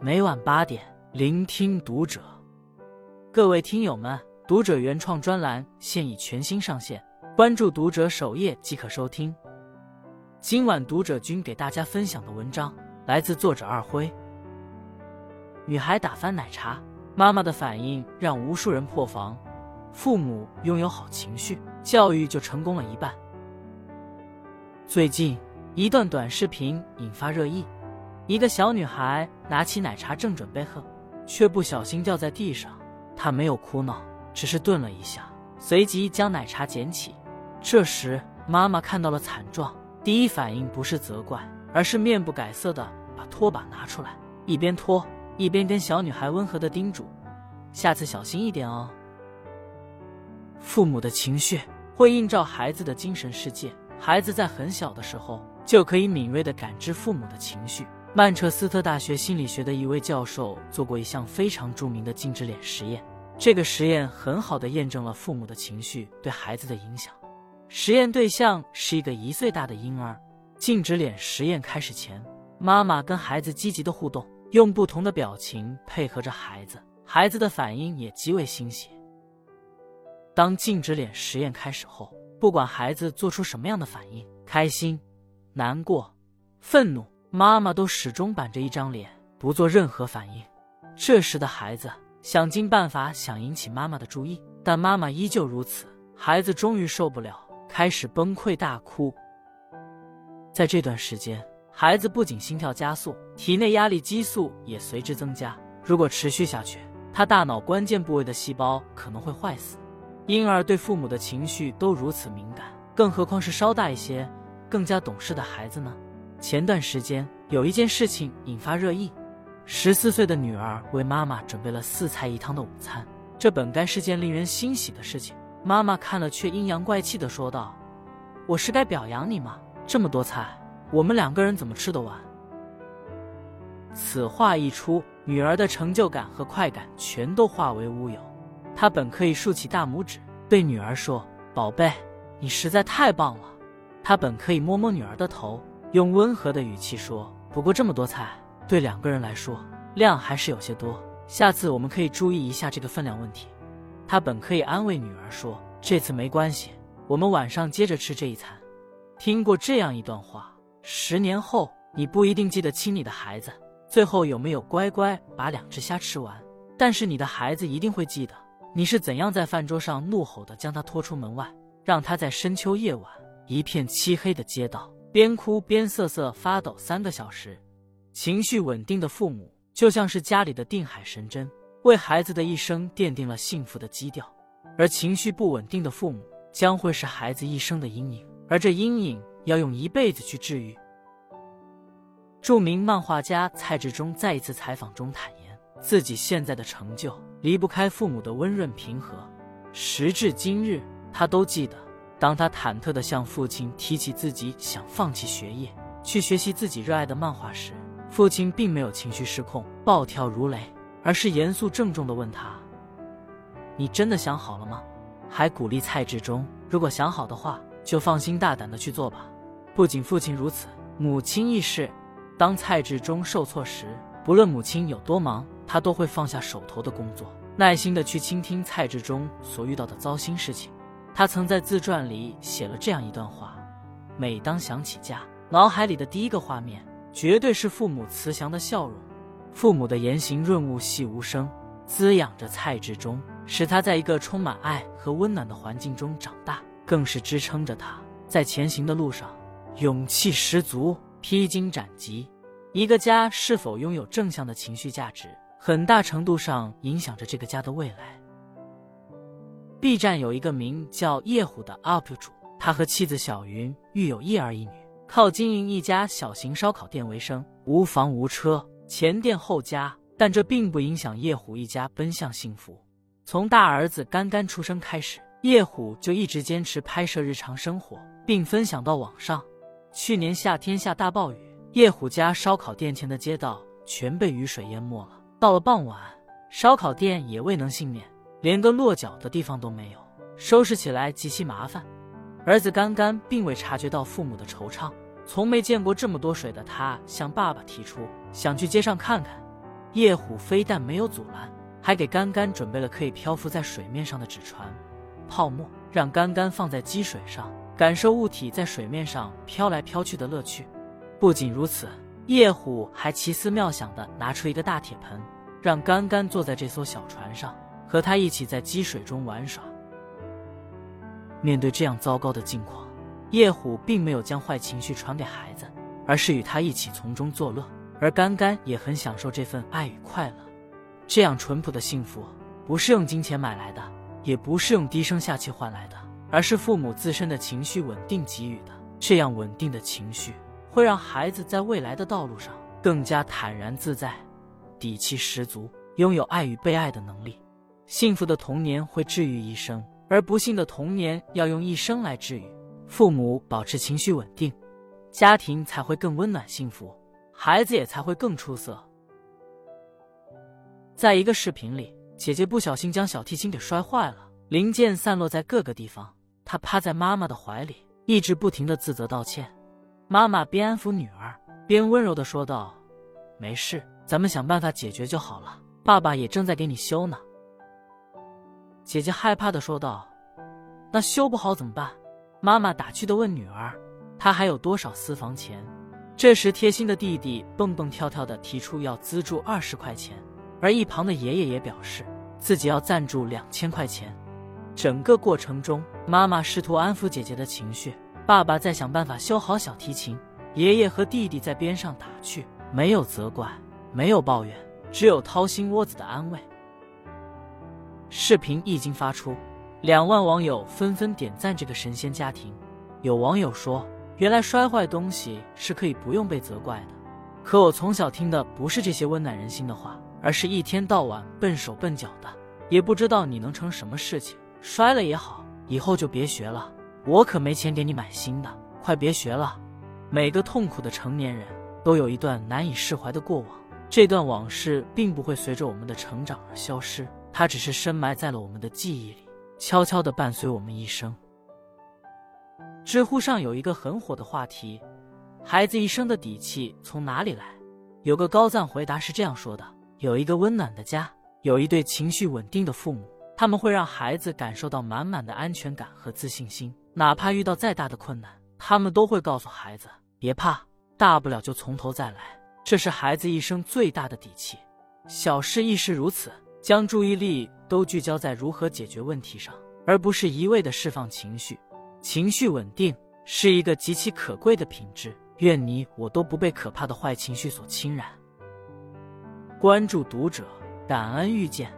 每晚八点，聆听读者。各位听友们，读者原创专栏现已全新上线，关注读者首页即可收听。今晚读者君给大家分享的文章来自作者二辉。女孩打翻奶茶，妈妈的反应让无数人破防。父母拥有好情绪，教育就成功了一半。最近一段短视频引发热议。一个小女孩拿起奶茶正准备喝，却不小心掉在地上。她没有哭闹，只是顿了一下，随即将奶茶捡起。这时，妈妈看到了惨状，第一反应不是责怪，而是面不改色的把拖把拿出来，一边拖一边跟小女孩温和的叮嘱：“下次小心一点哦。”父母的情绪会映照孩子的精神世界，孩子在很小的时候就可以敏锐的感知父母的情绪。曼彻斯特大学心理学的一位教授做过一项非常著名的静止脸实验，这个实验很好的验证了父母的情绪对孩子的影响。实验对象是一个一岁大的婴儿。静止脸实验开始前，妈妈跟孩子积极的互动，用不同的表情配合着孩子，孩子的反应也极为欣喜。当静止脸实验开始后，不管孩子做出什么样的反应，开心、难过、愤怒。妈妈都始终板着一张脸，不做任何反应。这时的孩子想尽办法想引起妈妈的注意，但妈妈依旧如此。孩子终于受不了，开始崩溃大哭。在这段时间，孩子不仅心跳加速，体内压力激素也随之增加。如果持续下去，他大脑关键部位的细胞可能会坏死。婴儿对父母的情绪都如此敏感，更何况是稍大一些、更加懂事的孩子呢？前段时间有一件事情引发热议，十四岁的女儿为妈妈准备了四菜一汤的午餐，这本该是件令人欣喜的事情。妈妈看了却阴阳怪气的说道：“我是该表扬你吗？这么多菜，我们两个人怎么吃得完？”此话一出，女儿的成就感和快感全都化为乌有。她本可以竖起大拇指对女儿说：“宝贝，你实在太棒了。”她本可以摸摸女儿的头。用温和的语气说：“不过这么多菜，对两个人来说量还是有些多。下次我们可以注意一下这个分量问题。”他本可以安慰女儿说：“这次没关系，我们晚上接着吃这一餐。”听过这样一段话，十年后你不一定记得清你的孩子最后有没有乖乖把两只虾吃完，但是你的孩子一定会记得你是怎样在饭桌上怒吼的将他拖出门外，让他在深秋夜晚一片漆黑的街道。边哭边瑟瑟发抖三个小时，情绪稳定的父母就像是家里的定海神针，为孩子的一生奠定了幸福的基调；而情绪不稳定的父母将会是孩子一生的阴影，而这阴影要用一辈子去治愈。著名漫画家蔡志忠在一次采访中坦言，自己现在的成就离不开父母的温润平和，时至今日，他都记得。当他忐忑地向父亲提起自己想放弃学业，去学习自己热爱的漫画时，父亲并没有情绪失控、暴跳如雷，而是严肃郑重地问他：“你真的想好了吗？”还鼓励蔡志忠：“如果想好的话，就放心大胆地去做吧。”不仅父亲如此，母亲亦是。当蔡志忠受挫时，不论母亲有多忙，他都会放下手头的工作，耐心地去倾听蔡志忠所遇到的糟心事情。他曾在自传里写了这样一段话：每当想起家，脑海里的第一个画面绝对是父母慈祥的笑容。父母的言行润物细无声，滋养着蔡志忠，使他在一个充满爱和温暖的环境中长大，更是支撑着他在前行的路上勇气十足、披荆斩棘。一个家是否拥有正向的情绪价值，很大程度上影响着这个家的未来。B 站有一个名叫叶虎的 UP 主，他和妻子小云育有一儿一女，靠经营一家小型烧烤店为生，无房无车，前店后家，但这并不影响叶虎一家奔向幸福。从大儿子刚刚出生开始，叶虎就一直坚持拍摄日常生活，并分享到网上。去年夏天下大暴雨，叶虎家烧烤店前的街道全被雨水淹没了。到了傍晚，烧烤店也未能幸免。连个落脚的地方都没有，收拾起来极其麻烦。儿子干干并未察觉到父母的惆怅，从没见过这么多水的他向爸爸提出想去街上看看。叶虎非但没有阻拦，还给干干准备了可以漂浮在水面上的纸船、泡沫，让干干放在积水上，感受物体在水面上飘来飘去的乐趣。不仅如此，叶虎还奇思妙想的拿出一个大铁盆，让干干坐在这艘小船上，和他一起在积水中玩耍。面对这样糟糕的境况，叶虎并没有将坏情绪传给孩子，而是与他一起从中作乐。而甘甘也很享受这份爱与快乐。这样淳朴的幸福，不是用金钱买来的，也不是用低声下气换来的，而是父母自身的情绪稳定给予的。这样稳定的情绪。会让孩子在未来的道路上更加坦然自在、底气十足，拥有爱与被爱的能力。幸福的童年会治愈一生，而不幸的童年要用一生来治愈。父母保持情绪稳定，家庭才会更温暖幸福，孩子也才会更出色。在一个视频里，姐姐不小心将小提琴给摔坏了，零件散落在各个地方。她趴在妈妈的怀里，一直不停的自责道歉。妈妈边安抚女儿，边温柔的说道：“没事，咱们想办法解决就好了。爸爸也正在给你修呢。”姐姐害怕的说道：“那修不好怎么办？”妈妈打趣的问女儿：“她还有多少私房钱？”这时，贴心的弟弟蹦蹦跳跳的提出要资助二十块钱，而一旁的爷爷也表示自己要赞助两千块钱。整个过程中，妈妈试图安抚姐姐的情绪。爸爸在想办法修好小提琴，爷爷和弟弟在边上打趣，没有责怪，没有抱怨，只有掏心窝子的安慰。视频一经发出，两万网友纷纷点赞这个神仙家庭。有网友说：“原来摔坏东西是可以不用被责怪的。”可我从小听的不是这些温暖人心的话，而是一天到晚笨手笨脚的，也不知道你能成什么事情。摔了也好，以后就别学了。我可没钱给你买新的，快别学了。每个痛苦的成年人都有一段难以释怀的过往，这段往事并不会随着我们的成长而消失，它只是深埋在了我们的记忆里，悄悄地伴随我们一生。知乎上有一个很火的话题：孩子一生的底气从哪里来？有个高赞回答是这样说的：有一个温暖的家，有一对情绪稳定的父母，他们会让孩子感受到满满的安全感和自信心。哪怕遇到再大的困难，他们都会告诉孩子别怕，大不了就从头再来。这是孩子一生最大的底气。小事亦是如此，将注意力都聚焦在如何解决问题上，而不是一味的释放情绪。情绪稳定是一个极其可贵的品质。愿你我都不被可怕的坏情绪所侵染。关注读者，感恩遇见。